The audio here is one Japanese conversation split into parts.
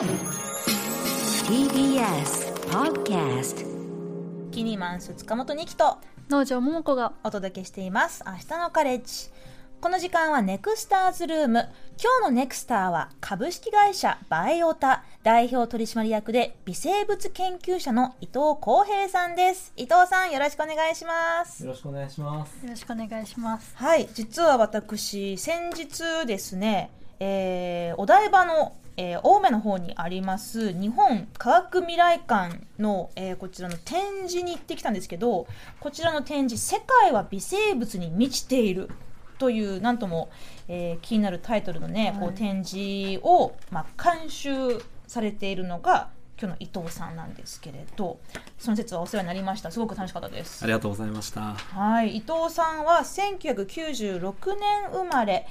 TBS Podcast キニマンス塚本二木と農場桃子がお届けしています。明日のカレッジ。この時間はネクスターズルーム今日のネクスターは株式会社バイオタ代表取締役で微生物研究者の伊藤康平さんです。伊藤さんよろしくお願いします。よろしくお願いします。よろしくお願いします。はい実は私先日ですね、えーお台場のえー青梅の方にあります日本科学未来館の、えーこちらの展示に行ってきたんですけどこちらの展示「世界は微生物に満ちている」というなんとも、えー気になるタイトルのね、こうはい展示を、まあ、監修されているのが今日の伊藤さんなんですけれどその説はお世話になりました。すごく楽しかったです。ありがとうございました。はい、伊藤さんは1996年生まれ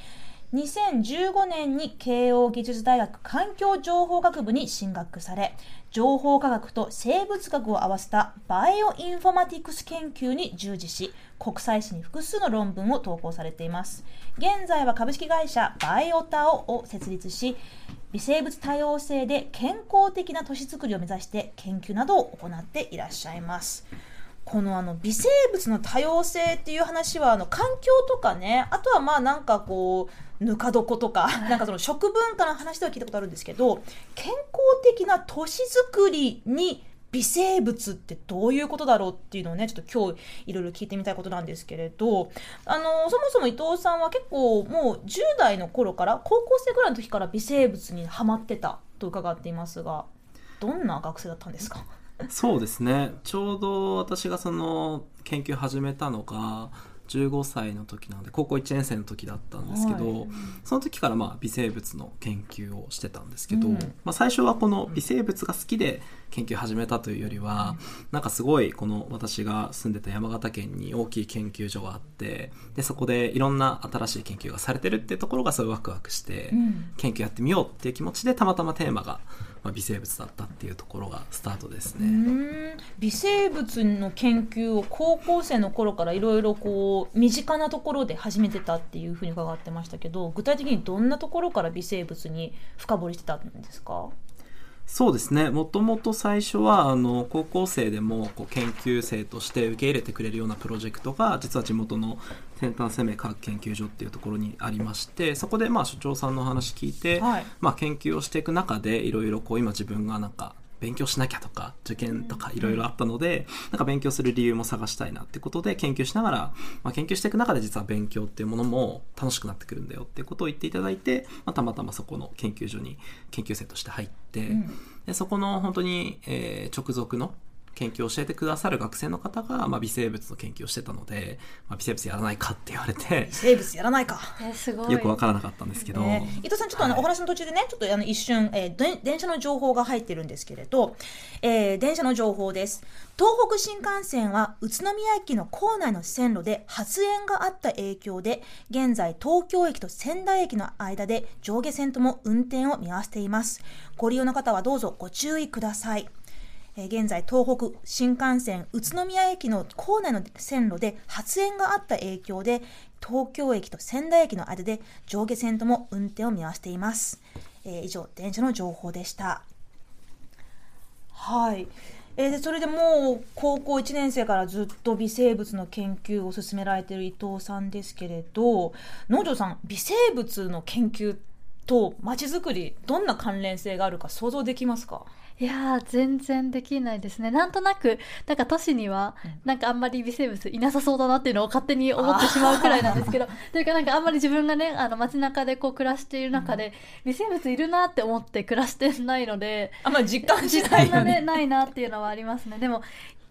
2015年に慶應義塾大学。環境情報学部に進学。され情報科学と生物学を合わせたバイオインフォマティクス研究に従事し国際誌に複数の論文を投稿されています。現在は株式会社バイオタオを設立し微生物多様性で健康的な都市づくりを目指して研究などを行っていらっしゃいます。このあの微生物の多様性っていう話はあの環境とかねあとはまあなんかこうぬか床とか なんかその食文化の話では聞いたことあるんですけど健康的な都市づくりに微生物ってどういうことだろうっていうのをねちょっと今日いろいろ聞いてみたいことなんですけれどあのそもそも伊藤さんは結構もう10代の頃から高校生ぐらいの時から微生物にハマってたと伺っていますがどんな学生だったんですか？そうですね。ちょうど私がその研究始めたのが15歳の時なので高校1年生の時だったんですけど、はいその時からまあ微生物の研究をしてたんですけど、うんまあ、最初はこの微生物が好きで研究始めたというよりは、なんかすごいこの私が住んでた山形県に大きい研究所があってでそこでいろんな新しい研究がされてるっていうところがすごいワクワクして、うん。研究やってみようっていう気持ちでたまたまテーマが、まあ、微生物だったっていうところがスタートですうね。微生物の研究を高校生の頃からいろいろこう身近なところで始めてたっていうふうに伺ってましたけど具体的にどんなところから微生物に深掘りしてたんですか？そうですね。もともと最初はあの高校生でもこう研究生として受け入れてくれるようなプロジェクトが実は地元の先端生命科学研究所っていうところにありましてそこでまあ所長さんのお話聞いて、はい。まあ、研究をしていく中でいろいろこう今自分がなんか勉強しなきゃとか受験とかいろいろあったので、なんか勉強する理由も探したいなってことで研究しながら、まあ、研究していく中で実は勉強っていうものも楽しくなってくるんだよってことを言っていただいて、まあ、たまたまそこの研究所に研究生として入って、ん。でそこの本当に、えー直属の研究を教えてくださる学生の方が、まあ、微生物の研究をしてたので、まあ、微生物やらないかって言われて微生物やらないかえすごいよくわからなかったんですけど、ね伊藤さん、ちょっとあの、はいお話の途中でね、ちょっとあの一瞬、えーで電車の情報が入ってるんですけれど、えー電車の情報です。東北新幹線は宇都宮駅の構内の線路で発煙があった影響で、現在東京駅と仙台駅の間で上下線とも運転を見合わせています。ご利用の方はどうぞご注意ください。え現在東北新幹線宇都宮駅の構内の線路で発煙があった影響で東京駅と仙台駅の間で上下線とも運転を見合わせています、えー以上電車の情報でした。はい。えーでそれでもう高校1年生からずっと微生物の研究を進められている伊藤さんですけれど農場さん微生物の研究とまちづくりどんな関連性があるか想像できますか？いやー全然できないですね。なんとなくなんか都市にはなんかあんまり微生物いなさそうだなっていうのを勝手に思ってしまうくらいなんですけど というかなんかあんまり自分がねあの街中でこう暮らしている中で、微生物いるなって思って暮らしてないのであんまり実感し実ないよね。ね。ないなっていうのはありますね。でも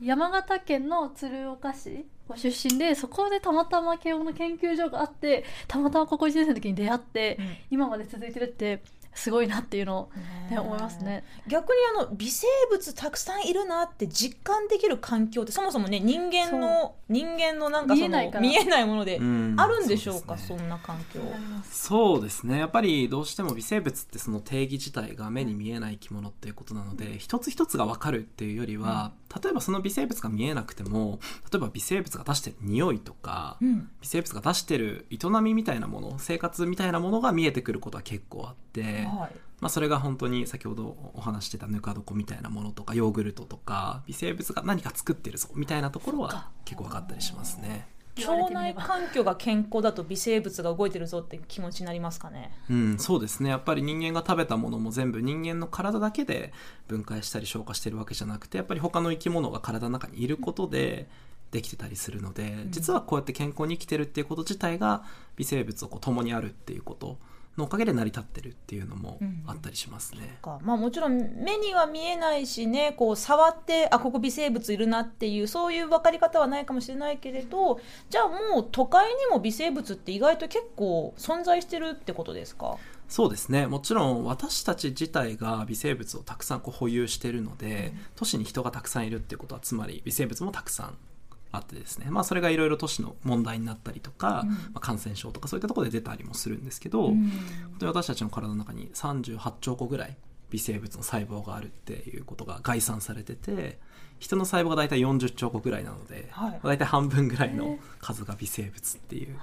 山形県の鶴岡市ご出身でそこでたまたま慶応の研究所があってたまたま高校1年生の時に出会って、うん。今まで続いてるってすごいなっていうのを、ね、ね思いますね。逆にあの微生物たくさんいるなって実感できる環境ってそもそもね人間の人間のなんかその見えないから。見えないものでうん。あるんでしょうか、そうですね。そんな環境。そうですね。やっぱりどうしても微生物ってその定義自体が目に見えない生き物っていうことなので一つ一つが分かるっていうよりは、例えばその微生物が見えなくても例えば微生物が出してる匂いとか、うん。微生物が出してる営みみたいなもの生活みたいなものが見えてくることは結構あってはい。まあ、それが本当に先ほどお話ししてたぬか床みたいなものとかヨーグルトとか微生物が何か作ってるぞみたいなところは結構分かったりしますね。腸内環境が健康だと微生物が動いてるぞって気持ちになりますかね。うん、そうですね。やっぱり人間が食べたものも全部人間の体だけで分解したり消化してるわけじゃなくてやっぱり他の生き物が体の中にいることでできてたりするので実はこうやって健康に生きてるっていうこと自体が微生物をこう共にあるっていうことのおかげで成り立ってるっていうのもあったりしますね。か。まあもちろん目には見えないしねこう触ってあここ微生物いるなっていうそういう分かり方はないかもしれないけれどじゃあもう都会にも微生物って意外と結構存在してるってことですか？そうですね。もちろん私たち自体が微生物をたくさんこう保有しているので、都市に人がたくさんいるっていうことはつまり微生物もたくさんあってですね、まあ、それがいろいろ都市の問題になったりとか、うん。まあ、感染症とかそういったところで出たりもするんですけど、うん。本当に私たちの体の中に38兆個ぐらい微生物の細胞があるっていうことが概算されてて人の細胞が大体40兆個ぐらいなので、はい。大体半分ぐらいの数が微生物っていう。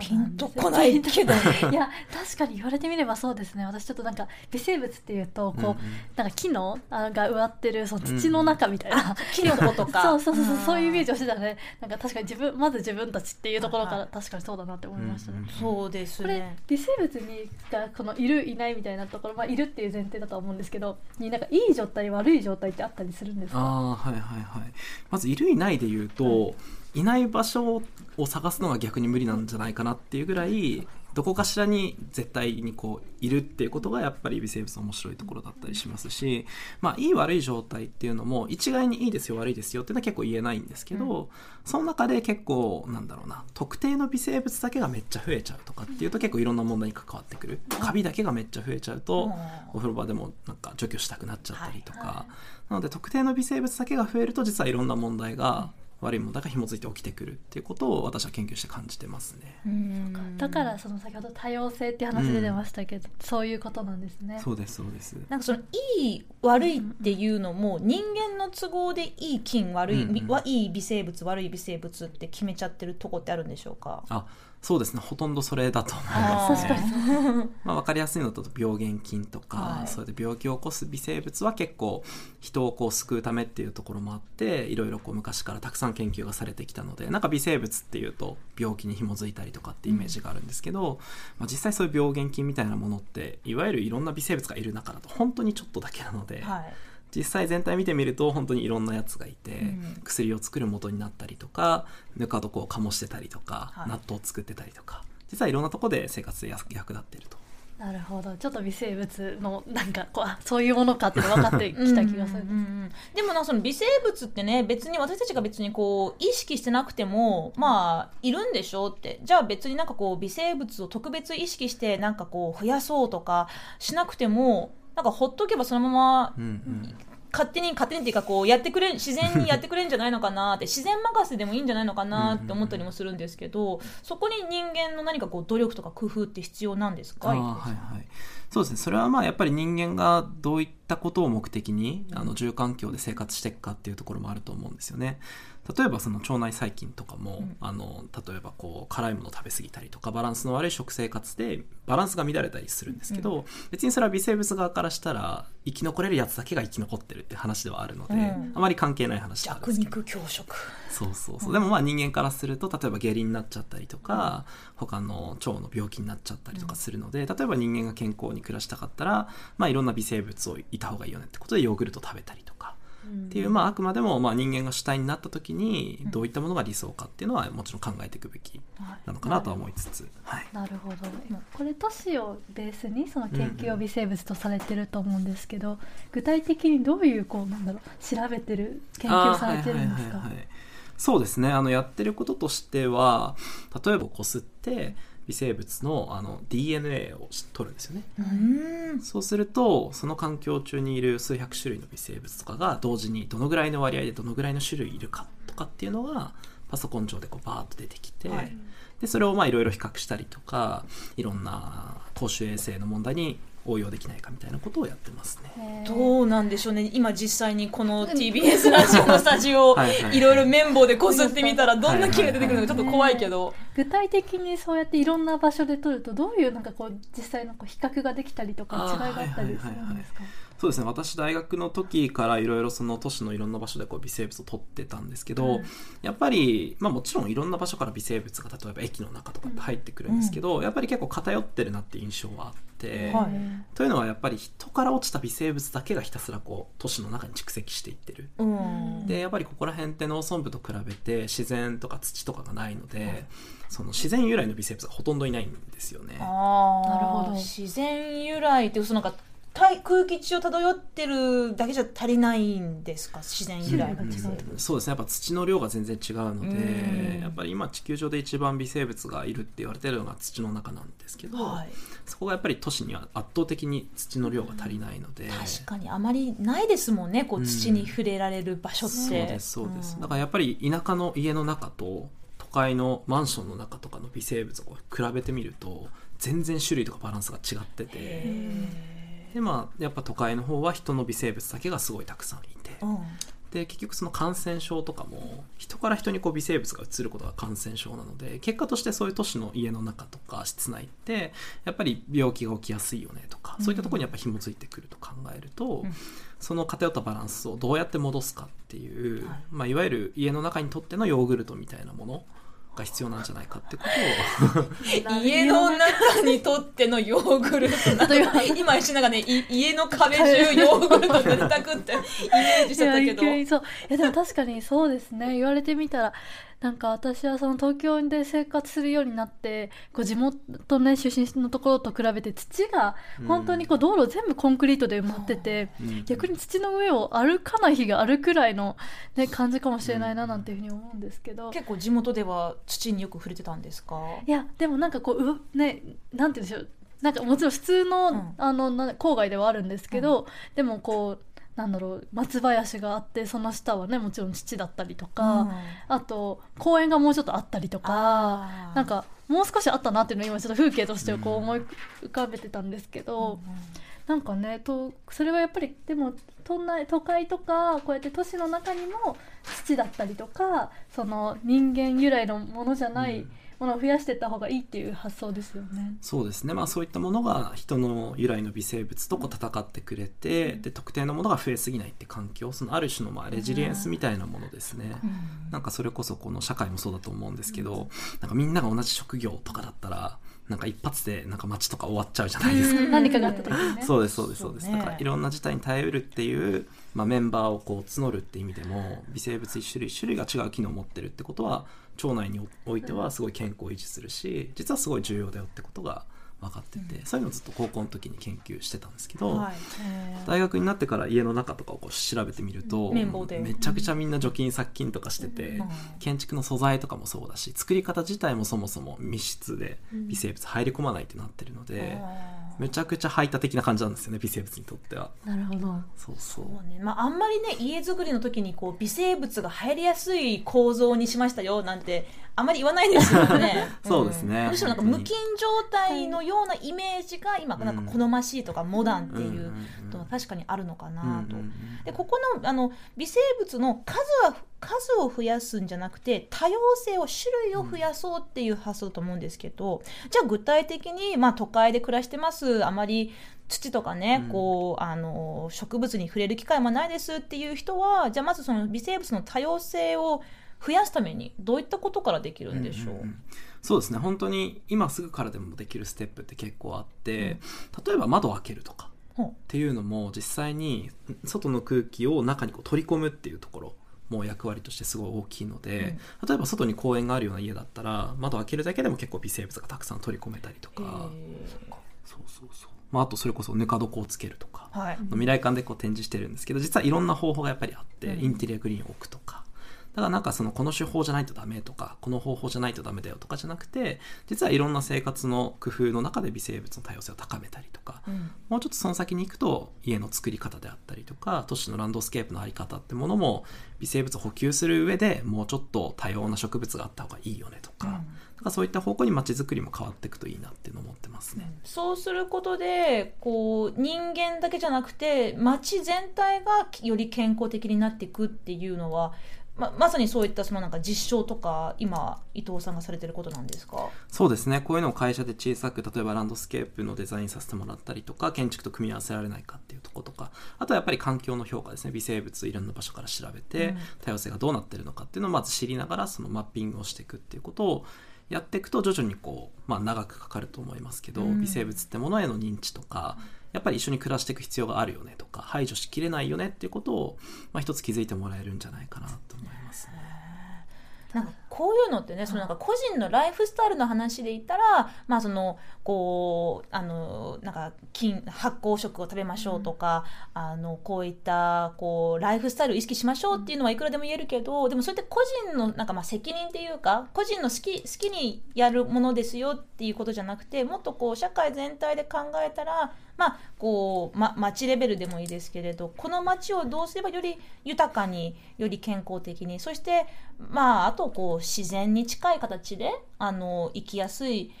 ピンとこないけど。いや確かに言われてみればそうですね。私ちょっとなんか微生物っていうとこう、うんうん。なんか木のあが植わってるその土の中みたいな、キノコとか。そうそうそうそううんそういうイメージをしてたのでなんか確かに自分まず自分たちっていうところかはい。ら確かにそうだなって思いましたね。うんうんそうですこれね微生物にがこのいるいないみたいなところ、まあ、いるっていう前提だとは思うんですけどになんかいい状態悪い状態ってあったりするんですか？ああはいはいはい。まずいるいないで言うと、いない場所を探すのが逆に無理なんじゃないかなっていうぐらいどこかしらに絶対にこういるっていうことがやっぱり微生物の面白いところだったりしますし、まあ、いい悪い状態っていうのも一概にいいですよ悪いですよっていうのは結構言えないんですけど、その中で結構なんだろうな特定の微生物だけがめっちゃ増えちゃうとかっていうと結構いろんな問題に関わってくる。カビだけがめっちゃ増えちゃうと、うん。お風呂場でもなんか除去したくなっちゃったりとか、はい。はなので特定の微生物だけが増えると実はいろんな問題が、悪い問題が紐づいて起きてくるっていうことを私は研究して感じてますね。うんだからその先ほど多様性っていう話で出ましたけど、そういうことなんですね。そうですそうです。なんかそのいい悪いっていうのも人間の都合でいい菌悪い、うんうんはいい微生物悪い微生物って決めちゃってるとこってあるんでしょうか？あそうですね。ほとんどそれだと思いあますーね。まあ、分かりやすいのだと病原菌とか、はい。それで病気を起こす微生物は結構人をこう救うためっていうところもあっていろいろこう昔からたくさん研究がされてきたのでなんか微生物っていうと病気に紐づいたりとかってイメージがあるんですけど、まあ、実際そういう病原菌みたいなものっていわゆるいろんな微生物がいる中だと本当にちょっとだけなので、はい実際全体見てみると本当にいろんなやつがいて、うん。薬を作る元になったりとかぬか床を醸してたりとか、はい。納豆を作ってたりとか実はいろんなところで生活で役役立っていると。なるほど。ちょっと微生物のなんかこうあそういうものかって分かってきた気がする。でもなその微生物ってね別に私たちが別にこう意識してなくてもまあいるんでしょうって。じゃあ別になんかこう微生物を特別意識してなんかこう増やそうとかしなくてもなんかほっとけばそのままうんうん。勝手に勝手にっていうかこうやってくれ自然にやってくれるんじゃないのかなって自然任せでもいいんじゃないのかなって思ったりもするんですけどそこに人間の何かこう努力とか工夫って必要なんですか？はいはい。そうですね。それはまあやっぱり人間がどういったことを目的にあの住環境で生活していくかっていうところもあると思うんですよね例えばその腸内細菌とかも、うん。あの例えばこう辛いものを食べ過ぎたりとかバランスの悪い食生活でバランスが乱れたりするんですけど、別にそれは微生物側からしたら生き残れるやつだけが生き残ってるって話ではあるので、うん。あまり関係ない話なんですけど。弱肉強食。そうそうそう、でもまあ人間からすると例えば下痢になっちゃったりとか、他の腸の病気になっちゃったりとかするので、例えば人間が健康に暮らしたかったら、まあ、いろんな微生物をいた方がいいよねってことでヨーグルト食べたりとか。っていう、まあ、あくまでもまあ人間が主体になった時にどういったものが理想かっていうのはもちろん考えていくべきなのかなとは思いつつ、はい、なるほど。これ都市をベースにその研究を微生物とされてると思うんですけど、具体的にどういうこうなんだろう調べてる研究されてるんですか？はいはいそうですね。あのやってることとしては例えばこすって微生物のあの DNA を取るんですよね。うん。そうするとその環境中にいる数百種類の微生物とかが同時にどのぐらいの割合でどのぐらいの種類いるかとかっていうのがパソコン上でこうバーッと出てきて、はい。でそれをまあいろいろ比較したりとかいろんな公衆衛生の問題に応用できないかみたいなことをやってますね。ねどうなんでしょうね。今実際にこの TBS ラジオのスタジオを はいろいろ綿棒でこすってみたらどんな木が出てくるのかちょっと怖いけど、具体的にそうやっていろんな場所で撮るとどういうなんかこう実際のこう比較ができたりとか違いがあったりするんですか？そうですね。私大学の時からいろいろその都市のいろんな場所でこう微生物を取ってたんですけど、うん。やっぱり、まあ、もちろんいろんな場所から微生物が例えば駅の中とかって入ってくるんですけど、やっぱり結構偏ってるなっていう印象はあって、はい。というのはやっぱり人から落ちた微生物だけがひたすらこう都市の中に蓄積していってる。うん。でやっぱりここら辺って農村部と比べて自然とか土とかがないので、その自然由来の微生物がほとんどいないんですよね。なるほど。自然由来ってそのなんか大空気中を漂ってるだけじゃ足りないんですか？自然由来が違うん。そうですね。やっぱ土の量が全然違うのうん。でやっぱり今地球上で一番微生物がいるって言われてるのが土の中なんですけど、はい。そこがやっぱり都市には圧倒的に土の量が足りないので、確かにあまりないですもんねこううん。土に触れられる場所って、そうですそうです、ん。だからやっぱり田舎の家の中と都会のマンションの中とかの微生物を比べてみると全然種類とかバランスが違っててでまあやっぱ都会の方は人の微生物だけがすごいたくさんいて。うん。で結局その感染症とかも人から人にこう微生物が移ることが感染症なので結果としてそういう都市の家の中とか室内ってやっぱり病気が起きやすいよねとか、そういったところにやっぱ紐づいてくると考えると、うん。その偏ったバランスをどうやって戻すかっていう、はいい。まあ、いわゆる家の中にとってのヨーグルトみたいなものが必要なんじゃないかってことを。家の中にとってのヨーグルト。なんか今石永ねい家の壁中ヨーグルト塗りたくってイメージしてたけど。いやでも確かにそうですね。言われてみたらなんか私はその東京で生活するようになってこう地元ね出身のところと比べて土が本当にこう道路全部コンクリートで埋まってて、うん。逆に土の上を歩かない日があるくらいの、ね、感じかもしれないななんていうふうに思うんですけど、結構地元では土によく触れてたんですか？いやでもなんかこううねなんて言うんでしょう。なんかもちろん普通の,、うん。あのな郊外ではあるんですけど、でもこうなんだろう松林があってその下はねもちろん土だったりとか、あと公園がもうちょっとあったりとかなんかもう少しあったなっていうのを今ちょっと風景としてこう思い浮かべてたんですけど、なんかねとそれはやっぱりでも都内都会とかこうやって都市の中にも土だったりとかその人間由来のものじゃないうん。ものを増やしていった方がいいっていう発想ですよね。そうですね、まあ、そういったものが人の由来の微生物とこう戦ってくれて、で特定のものが増えすぎないって環境そのある種のまあレジリエンスみたいなものですね、なんかそれこそこの社会もそうだと思うんですけど、なんかみんなが同じ職業とかだったらなんか一発でなんか街とか終わっちゃうじゃないですか。何かがあった時にね。そうですそうですそうです、ね。だからいろんな事態に耐えうるっていう、まあ、メンバーをこう募るって意味でも微生物一種類一種類が違う機能を持ってるってことは腸内においてはすごい健康を維持するし実はすごい重要だよってことが分かってて、そういうのをずっと高校の時に研究してたんですけど、はい。えー。大学になってから家の中とかをこう調べてみると綿棒で。めちゃくちゃみんな除菌殺菌とかしてて、うん。建築の素材とかもそうだし作り方自体もそもそも密室で微生物入り込まないってなってるので、めちゃくちゃ排他的な感じなんですよね微生物にとっては。なるほど。そうそう。ね。まあ、あんまりね家づくりの時にこう微生物が入りやすい構造にしましたよなんてあんまり言わないですよね。そうですね。ん。むしろなんか無菌状態のようなイメージが今なんか好ましいとかモダンっていうのは確かにあるのかなと。でここのあの微生物の数は数を増やすんじゃなくて多様性を種類を増やそうっていう発想だと思うんですけど、じゃあ具体的に、まあ、都会で暮らしてます。あまり土とかね、うん。こうあの植物に触れる機会もないですっていう人はじゃあまずその微生物の多様性を増やすためにどういったことからできるんでしょう、んんんそうですね。本当に今すぐからでもできるステップって結構あって、例えば窓を開けるとかっていうのも実際に外の空気を中にこう取り込むっていうところも役割としてすごい大きいので、例えば外に公園があるような家だったら窓を開けるだけでも結構微生物がたくさん取り込めたりとか、へそうそうそう、まあ、あとそれこそぬか床をつけるとか、ーはい。未来館でこう展示してるんですけど実はいろんな方法がやっぱりあって、うん。インテリアグリーンを置くとかだからなんかそのこの手法じゃないとダメとかこの方法じゃないとダメだよとかじゃなくて実はいろんな生活の工夫の中で微生物の多様性を高めたりとか、うん。もうちょっとその先に行くと家の作り方であったりとか都市のランドスケープのあり方ってものも微生物を補給する上でもうちょっと多様な植物があった方がいいよねとか,、うん。なんかそういった方向に街づくりも変わっていくといいなっていうのを思ってますね。そうすることでこう人間だけじゃなくて街全体がより健康的になっていくっていうのはままさにそういったそのなんか実証とか今伊藤さんがされてることなんですか？そうですね。こういうのを会社で小さく例えばランドスケープのデザインさせてもらったりとか建築と組み合わせられないかっていうところとかあとはやっぱり環境の評価ですね。微生物いろんな場所から調べて、うん。多様性がどうなってるのかっていうのをまず知りながらそのマッピングをしていくっていうことをやっていくと徐々にこう、まあ、長くかかると思いますけど、うん。微生物ってものへの認知とかやっぱり一緒に暮らしていく必要があるよねとか排除しきれないよねっていうことを、まあ、一つ気づいてもらえるんじゃないかなと思いますね。なんかこういうのってねそのなんか個人のライフスタイルの話で言ったら、まあそのこうあのなんか菌発酵食を食べましょうとか、あのこういったこうライフスタイルを意識しましょうっていうのはいくらでも言えるけどでもそれって個人のなんかまあ責任っていうか個人の好き好きにやるものですよっていうことじゃなくてもっとこう社会全体で考えたらまあこう、ま、町レベルでもいいですけれどこの町をどうすればより豊かにより健康的にそしてまああとこう自然に近い形であの生きやすい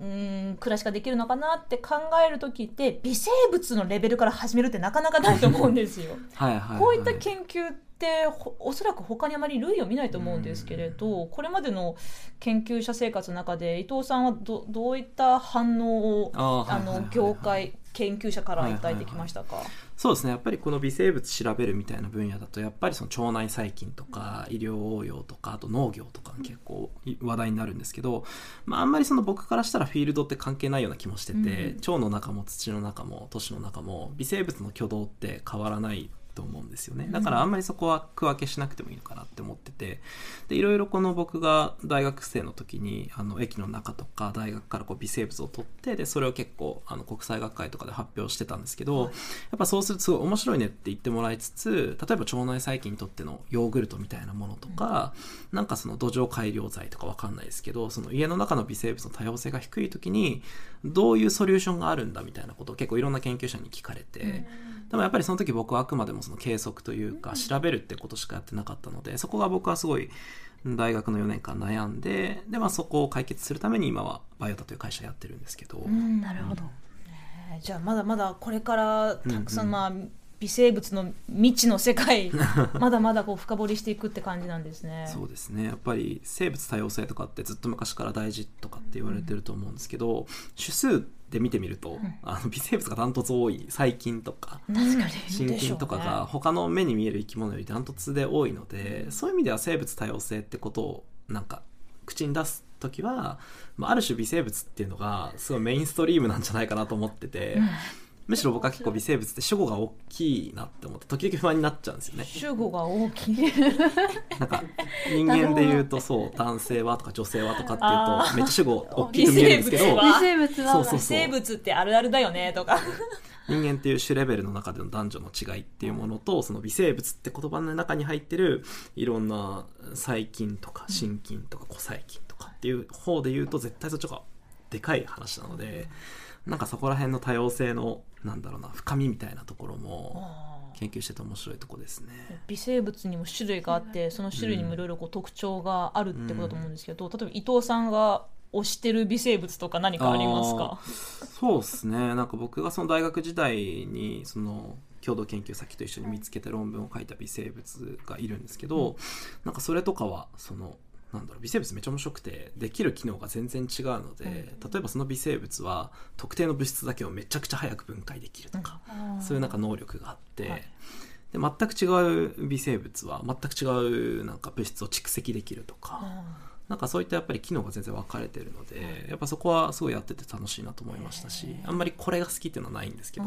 うん暮らしができるのかなって考える時って微生物のレベルから始めるってなかなかないと思うんですよ。はいはいはい。こういった研究ってほおそらく他にあまり類を見ないと思うんですけれど、これまでの研究者生活の中で伊藤さんはどどういった反応をあの業界研究者からいただいてきましたか、そうですね。やっぱりこの微生物調べるみたいな分野だとやっぱりその腸内細菌とか医療応用とかあと農業とか結構い話題になるんですけど、まあ、あんまりその僕からしたらフィールドって関係ないような気もしてて、うん。腸の中も土の中も都市の中も微生物の挙動って変わらないと思うんですよね。だからあんまりそこは区分けしなくてもいいのかなって思ってて。でいろいろこの僕が大学生の時にあの駅の中とか大学からこう微生物を取ってでそれを結構あの国際学会とかで発表してたんですけど、やっぱそうするとすごい面白いねって言ってもらいつつ例えば腸内細菌にとってのヨーグルトみたいなものとか、なんかその土壌改良剤とかわかんないですけどその家の中の微生物の多様性が低い時にどういうソリューションがあるんだみたいなことを結構いろんな研究者に聞かれて、でもやっぱりその時僕はあくまでもその計測というか調べるってことしかやってなかったのでそこが僕はすごい大学の4年間悩んでで、まあ、そこを解決するために今はバイオタという会社やってるんですけど、うんなるほど。え。ーじゃあまだまだこれからたくさん、うんうん。まあ微生物の未知の世界 まだまだこう深掘りしていくって感じなんですね。そうですね。やっぱり生物多様性とかってずっと昔から大事とかって言われてると思うんですけど、種数で見てみると、あの微生物がダントツ多い細菌とか真菌とかが他の目に見える生き物よりダントツで多いのでそういう意味では生物多様性ってことをなんか口に出す時は、まあ、ある種微生物っていうのがすごいメインストリームなんじゃないかなと思ってて、むしろ僕は結構微生物って主語が大きいなって思って時々不安になっちゃうんですよね。主語が大きい。なんか人間で言うとそう男性はとか女性はとかっていうとめっちゃ主語大きく見えるんですけど微生物はそうそう微生物ってあるあるだよねとか。人間っていう種レベルの中での男女の違いっていうものとその微生物って言葉の中に入ってるいろんな細菌とか真菌とか古細菌とかっていう方で言うと絶対そっちがでかい話なのでなんかそこら辺の多様性のなんだろうな深みみたいなところも研究してて面白いとこですね。微生物にも種類があってその種類にもいろいろこう特徴があるってことだと思うんですけど、例えば伊藤さんが推してる微生物とか何かありますか？そうですね。なんか僕がその大学時代にその共同研究先と一緒に見つけて論文を書いた微生物がいるんですけど、なんかそれとかはそのなんだろう微生物めっちゃ面白くてできる機能が全然違うので、例えばその微生物は特定の物質だけをめちゃくちゃ早く分解できるとか、そういうなんか能力があって、はいで全く違う微生物は全く違うなんか物質を蓄積できるとか、なんかそういったやっぱり機能が全然分かれてるので、やっぱそこはすごいやってて楽しいなと思いましたし、あんまりこれが好きっていうのはないんですけど、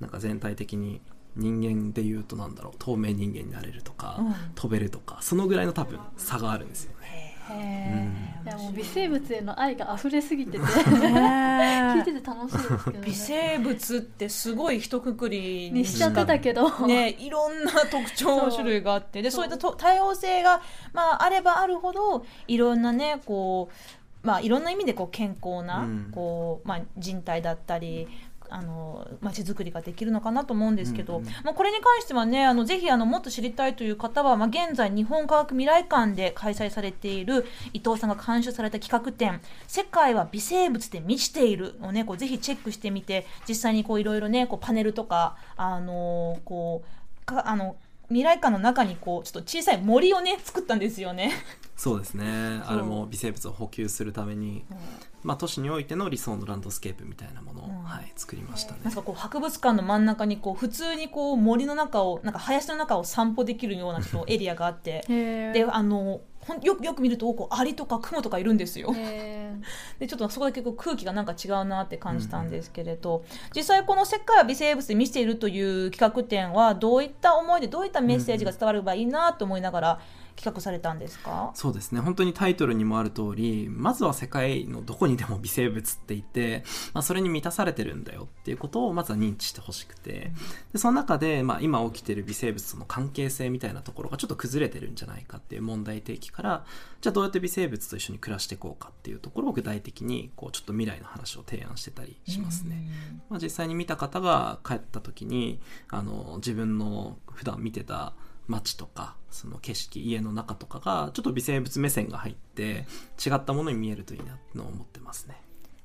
なんか全体的に人間で言うとなんだろう透明人間になれるとか、うん。飛べるとかそのぐらいの多分差があるんですよね。へいやもう微生物への愛が溢れすぎてて。え。聞いてて楽しいですけどね。微生物ってすごい一括りにしちゃってたけど、ね、いろんな特徴種類があって。でそそう。ういったと多様性が、まあ、あればあるほどいろんなねこう、まあ、いろんな意味でこう健康な、うん。こうまあ、人体だったりあの街づくりができるのかなと思うんですけど、うんうんまあ、これに関してはねあのぜひあのもっと知りたいという方は、まあ、現在日本科学未来館で開催されている伊藤さんが監修された企画展「世界は微生物で満ちている」をねこうぜひチェックしてみて実際にこういろいろねこうパネルとかあのーこうかあの未来館の中にこうちょっと小さい森をね作ったんですよね。そうですね。あれも微生物を補給するために、まあ、都市においての理想のランドスケープみたいなものを、うん。はい、作りましたね。なんかこう博物館の真ん中にこう普通にこう森の中をなんか林の中を散歩できるようなちょっとエリアがあって。であのよくよく見るとこうアリとかクモとかいるんですよ。へ でちょっとそこだけこう空気がなんか違うなって感じたんですけれど、実際この「世界は微生物で見せている」という企画展はどういった思いでどういったメッセージが伝わればいいなと思いながら企画されたんですか、そうですね。本当にタイトルにもある通りまずは世界のどこにでも微生物っていて、まあ、それに満たされてるんだよっていうことをまずは認知してほしくて。でその中で、まあ、今起きてる微生物との関係性みたいなところがちょっと崩れてるんじゃないかっていう問題提起からじゃあどうやって微生物と一緒に暮らしていこうかっていうところを具体的にこうちょっと未来の話を提案してたりしますね。まあ、実際に見た方が帰った時にあの自分の普段見てた街とかその景色家の中とかがちょっと微生物目線が入って違ったものに見えるといいなと思ってますね。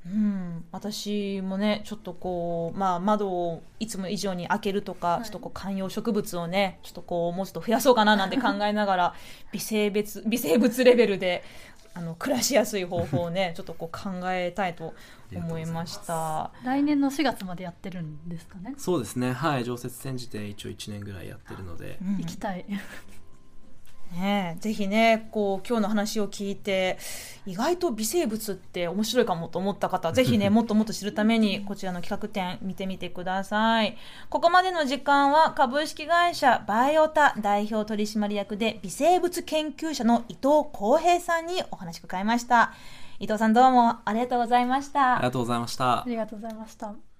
うん、私もねちょっとこう、まあ、窓をいつも以上に開けるとか、い。ちょっとこう観葉植物をねちょっとこうもうちょっと増やそうかななんて考えながら微生物微生物レベルであの暮らしやすい方法をね ちょっとこう考えたいと思いました。ー来年の4月までやってるんですかね、そうですね。はい。常設展示で一応1年ぐらいやってるので、うん。行きたいね。えぜひねこう今日の話を聞いて意外と微生物って面白いかもと思った方はぜひね もっともっと知るためにこちらの企画展見てみてください。ここまでの時間は株式会社バイオタ代表取締役で微生物研究者の伊藤浩平さんにお話を伺いました。伊藤さんどうもありがとうございました。ありがとうございました。ありがとうございました